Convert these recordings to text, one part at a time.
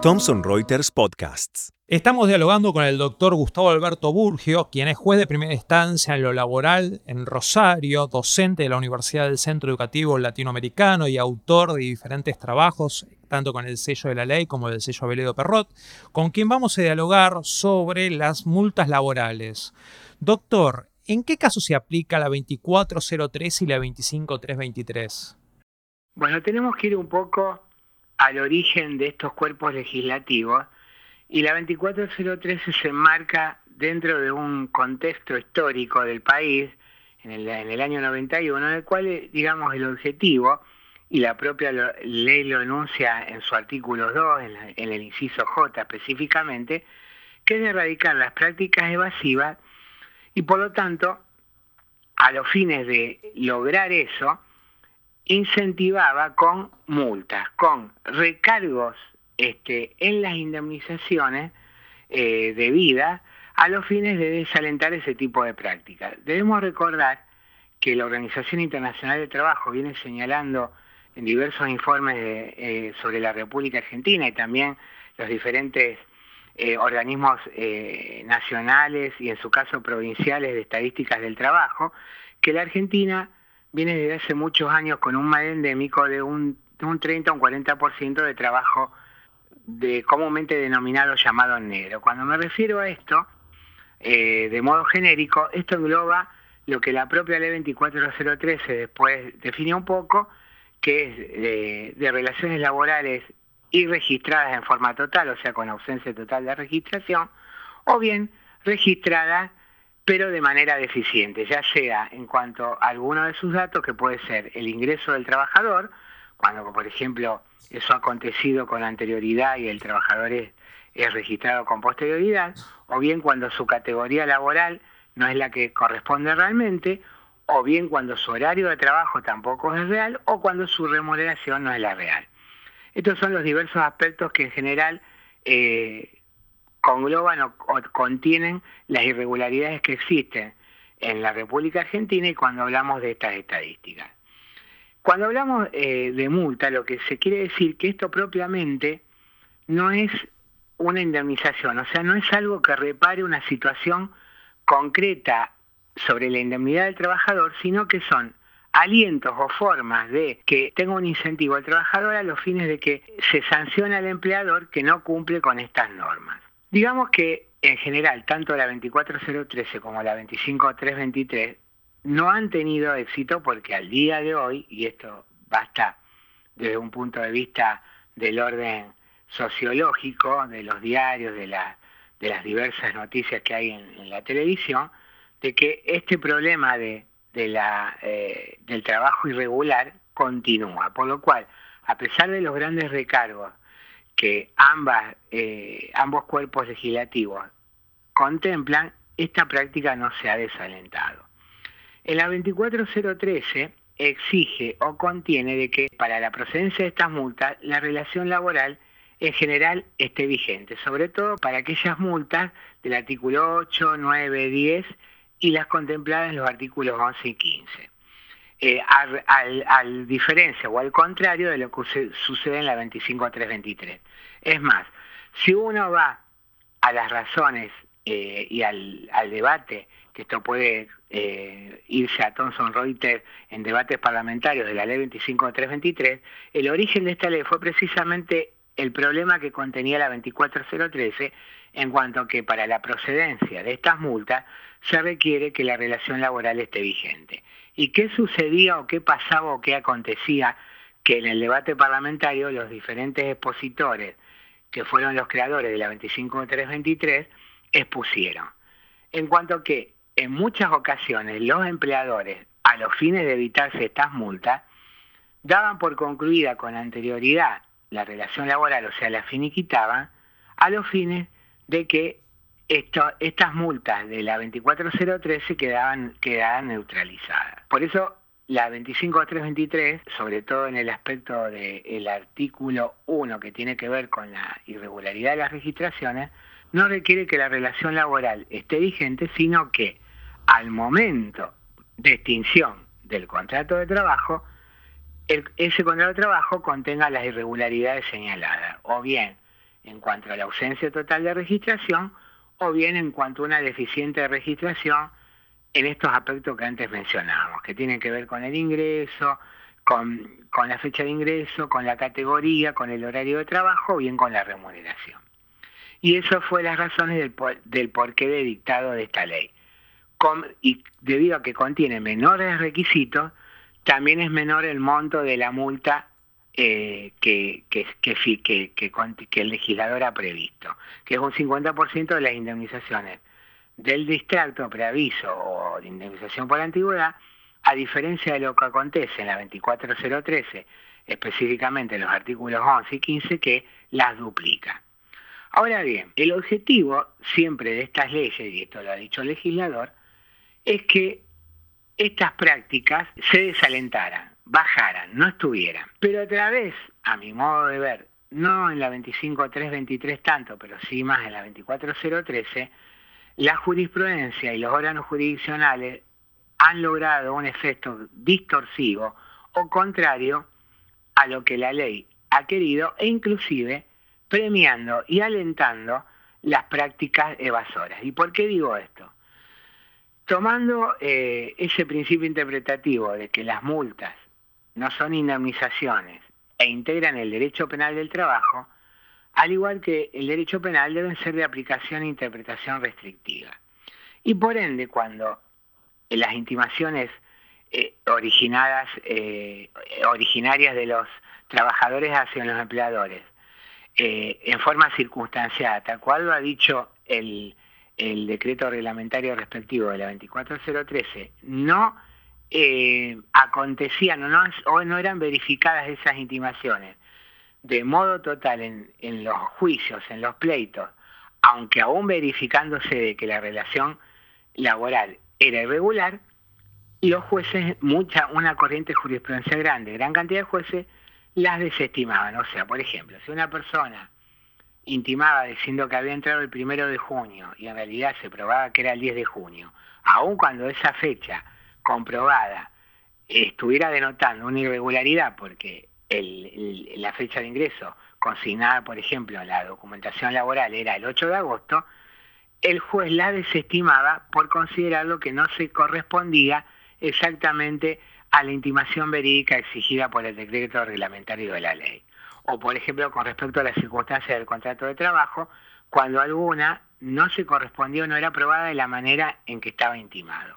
Thomson Reuters Podcasts. Estamos dialogando con el doctor Gustavo Alberto Burgio, quien es juez de primera instancia en lo laboral en Rosario, docente de la Universidad del Centro Educativo Latinoamericano y autor de diferentes trabajos, tanto con el sello de la ley como del sello Abeledo Perrot, con quien vamos a dialogar sobre las multas laborales. Doctor, ¿en qué caso se aplica la 2403 y la 25323? Bueno, tenemos que ir un poco al origen de estos cuerpos legislativos y la 2403 se enmarca dentro de un contexto histórico del país en el, año 91, en el cual, digamos, el objetivo, y la propia ley lo enuncia en su artículo 2, en, en el inciso J específicamente, que es erradicar las prácticas evasivas y por lo tanto, a los fines de lograr eso, incentivaba con multas, con recargos este, en las indemnizaciones eh, a los fines de desalentar ese tipo de prácticas. Debemos recordar que la Organización Internacional del Trabajo viene señalando en diversos informes eh, sobre la República Argentina y también los diferentes eh, organismos nacionales y en su caso provinciales de estadísticas del trabajo, que la Argentina viene desde hace muchos años con un mal endémico de un, de un 30 o un 40% de trabajo de comúnmente denominado llamado negro. Cuando me refiero a esto, eh, de modo genérico, esto engloba lo que la propia ley 24013 después define un poco, que es de, de relaciones laborales y registradas en forma total, o sea, con ausencia total de registración, o bien registradas pero de manera deficiente, ya sea en cuanto a alguno de sus datos, que puede ser el ingreso del trabajador, cuando por ejemplo eso ha acontecido con anterioridad y el trabajador es, registrado con posterioridad, o bien cuando su categoría laboral no es la que corresponde realmente, o bien cuando su horario de trabajo tampoco es real, o cuando su remuneración no es la real. Estos son los diversos aspectos que en general eh, congloban o, contienen las irregularidades que existen en la República Argentina y cuando hablamos de estas estadísticas. Cuando hablamos eh, de multa, lo que se quiere decir que esto propiamente no es una indemnización, o sea, no es algo que repare una situación concreta sobre la indemnidad del trabajador, sino que son alientos o formas de que tenga un incentivo al trabajador a los fines de que se sancione al empleador que no cumple con estas normas. Digamos que en general, tanto la 24013 como la 25323 no han tenido éxito porque al día de hoy, y esto basta desde un punto de vista del orden sociológico, de los diarios, de, de las diversas noticias que hay en, la televisión, de que este problema de, la, eh, del trabajo irregular continúa. Por lo cual, a pesar de los grandes recargos que ambas, eh, ambos cuerpos legislativos contemplan, esta práctica no se ha desalentado. En la 24013 exige o contiene de que para la procedencia de estas multas la relación laboral en general esté vigente, sobre todo para aquellas multas del artículo 8, 9, 10 y las contempladas en los artículos 11 y 15 eh, al, diferencia o al contrario de lo que sucede en la 25323. Es más, si uno va a las razones eh, y al, debate, que esto puede eh, irse a Thomson Reuters en debates parlamentarios de la ley 25323, el origen de esta ley fue precisamente el problema que contenía la 24013 en cuanto a que para la procedencia de estas multas se requiere que la relación laboral esté vigente. ¿Y qué sucedía o qué pasaba o qué acontecía que en el debate parlamentario los diferentes expositores, que fueron los creadores de la 25323, expusieron? En cuanto que en muchas ocasiones los empleadores, a los fines de evitarse estas multas, daban por concluida con anterioridad la relación laboral, o sea, la finiquitaban, a los fines de que estas multas de la 24013 quedaban, quedaban neutralizadas. Por eso la 25323, sobre todo en el aspecto del artículo 1 que tiene que ver con la irregularidad de las registraciones, no requiere que la relación laboral esté vigente, sino que al momento de extinción del contrato de trabajo, ese contrato de trabajo contenga las irregularidades señaladas, o bien en cuanto a la ausencia total de registración, o bien en cuanto a una deficiente registración en estos aspectos que antes mencionábamos, que tienen que ver con el ingreso, con, la fecha de ingreso, con la categoría, con el horario de trabajo o bien con la remuneración. Y eso fue las razones del, del porqué de dictado de esta ley. y debido a que contiene menores requisitos, también es menor el monto de la multa eh, que, que, que, que, el legislador ha previsto, que es un 50% de las indemnizaciones del distracto preaviso o de indemnización por antigüedad, a diferencia de lo que acontece en la 24013, específicamente en los artículos 11 y 15, que las duplica. Ahora bien, el objetivo siempre de estas leyes, y esto lo ha dicho el legislador, es que estas prácticas se desalentaran, bajaran, no estuvieran. Pero a través, a mi modo de ver, no en la 25323 tanto, pero sí más en la 24013, la jurisprudencia y los órganos jurisdiccionales han logrado un efecto distorsivo o contrario a lo que la ley ha querido e inclusive premiando y alentando las prácticas evasoras. ¿Y por qué digo esto? Tomando eh, ese principio interpretativo de que las multas no son indemnizaciones e integran el derecho penal del trabajo, al igual que el derecho penal deben ser de aplicación e interpretación restrictiva. Y por ende, cuando las intimaciones eh, originadas, eh, originarias de los trabajadores hacia los empleadores, en forma circunstanciada, tal cual lo ha dicho el, el decreto reglamentario respectivo de la 24013 no eh, acontecían o no, no eran verificadas esas intimaciones de modo total en, en los juicios, en los pleitos, aunque aún verificándose de que la relación laboral era irregular, los jueces, mucha, una corriente de jurisprudencia grande, gran cantidad de jueces, las desestimaban. O sea, por ejemplo, si una persona intimaba diciendo que había entrado el primero de junio y en realidad se probaba que era el 10 de junio, aun cuando esa fecha comprobada estuviera denotando una irregularidad porque la fecha de ingreso consignada, por ejemplo, en la documentación laboral era el 8 de agosto, el juez la desestimaba por considerarlo que no se correspondía exactamente a la intimación verídica exigida por el decreto reglamentario de la ley o por ejemplo con respecto a las circunstancias del contrato de trabajo, cuando alguna no se correspondió, no era aprobada de la manera en que estaba intimado.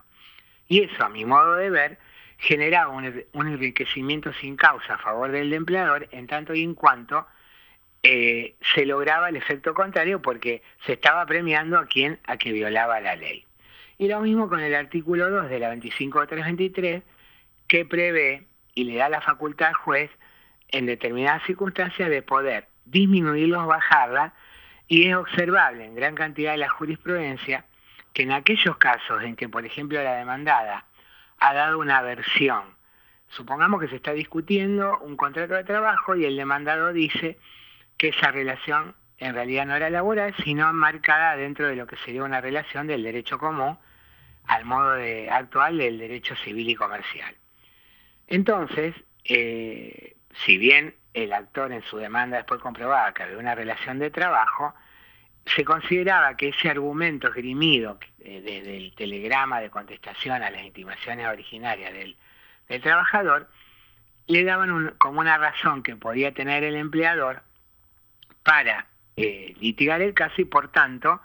Y eso, a mi modo de ver, generaba un, enriquecimiento sin causa a favor del empleador en tanto y en cuanto eh, se lograba el efecto contrario porque se estaba premiando a quien a que violaba la ley. Y lo mismo con el artículo 2 de la 25323 que prevé y le da la facultad al juez en determinadas circunstancias de poder disminuirlos o bajarla, y es observable en gran cantidad de la jurisprudencia que en aquellos casos en que, por ejemplo, la demandada ha dado una versión, supongamos que se está discutiendo un contrato de trabajo y el demandado dice que esa relación en realidad no era laboral, sino marcada dentro de lo que sería una relación del derecho común al modo actual del derecho civil y comercial. Entonces, eh, si bien el actor en su demanda después comprobaba que había una relación de trabajo, se consideraba que ese argumento esgrimido eh, el telegrama de contestación a las intimaciones originarias del, trabajador le daban como una razón que podía tener el empleador para eh, litigar el caso y por tanto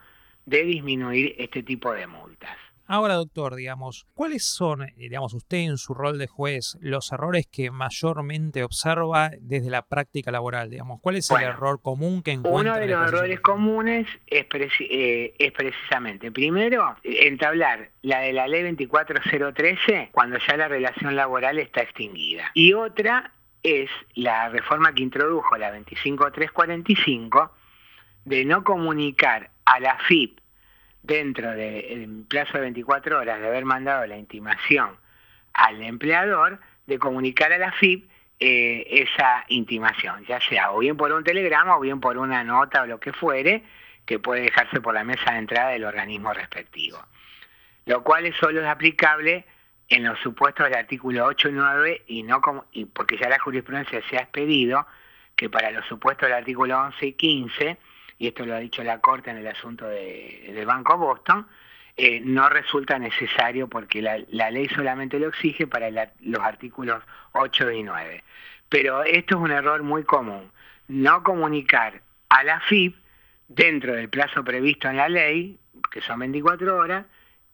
de disminuir este tipo de multas. Ahora, doctor, digamos, ¿cuáles son, eh, digamos, usted en su rol de juez, los errores que mayormente observa desde la práctica laboral? Digamos, ¿cuál es el error común que encuentra? Uno de los errores comunes es, eh, es, precisamente, primero, entablar la de la ley 24013 cuando ya la relación laboral está extinguida. Y otra es la reforma que introdujo la 25345 de no comunicar a la FIP dentro del plazo de 24 horas de haber mandado la intimación al empleador, de comunicar a la FIP eh, esa intimación, ya sea o bien por un telegrama o bien por una nota o lo que fuere, que puede dejarse por la mesa de entrada del organismo respectivo. Lo cual solo es aplicable en los supuestos del artículo 8 y 9 y no como y porque ya la jurisprudencia se ha expedido que para los supuestos del artículo 11 y 15 y esto lo ha dicho la Corte en el asunto de, del Banco Boston, eh, no resulta necesario porque la, ley solamente lo exige para los artículos 8 y 9. Pero esto es un error muy común, no comunicar a la FIP dentro del plazo previsto en la ley, que son 24 horas,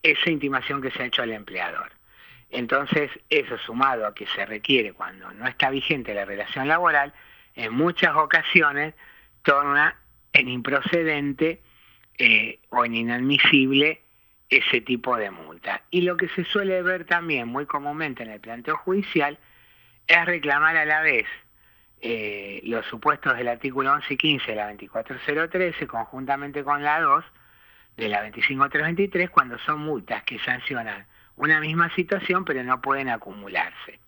esa intimación que se ha hecho al empleador. Entonces, eso sumado a que se requiere cuando no está vigente la relación laboral, en muchas ocasiones torna en improcedente eh, o en inadmisible ese tipo de multa. Y lo que se suele ver también muy comúnmente en el planteo judicial es reclamar a la vez eh, los supuestos del artículo 11 y 15 de la 24013 conjuntamente con la 2 de la 25323 cuando son multas que sancionan una misma situación pero no pueden acumularse.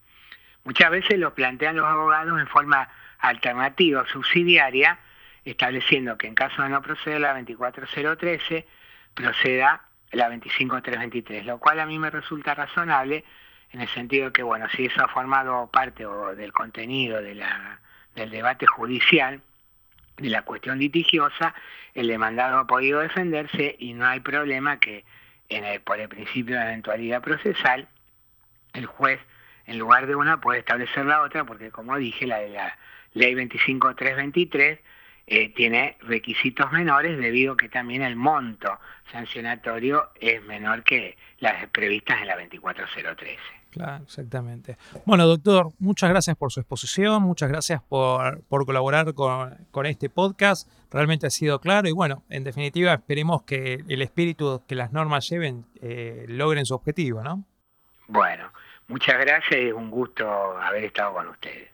Muchas veces lo plantean los abogados en forma alternativa subsidiaria estableciendo que en caso de no proceder la 24013, proceda la 25323, lo cual a mí me resulta razonable en el sentido de que, bueno, si eso ha formado parte del contenido de la, del debate judicial, de la cuestión litigiosa, el demandado ha podido defenderse y no hay problema que en el, por el principio de eventualidad procesal, el juez, en lugar de una, puede establecer la otra, porque como dije, la de la ley 25323 eh, tiene requisitos menores debido a que también el monto sancionatorio es menor que las previstas en la 24013. Claro, exactamente. Bueno, doctor, muchas gracias por su exposición, muchas gracias por, colaborar con, este podcast. Realmente ha sido claro y bueno, en definitiva esperemos que el espíritu que las normas lleven eh, logren su objetivo, ¿no? Bueno, muchas gracias y es un gusto haber estado con ustedes.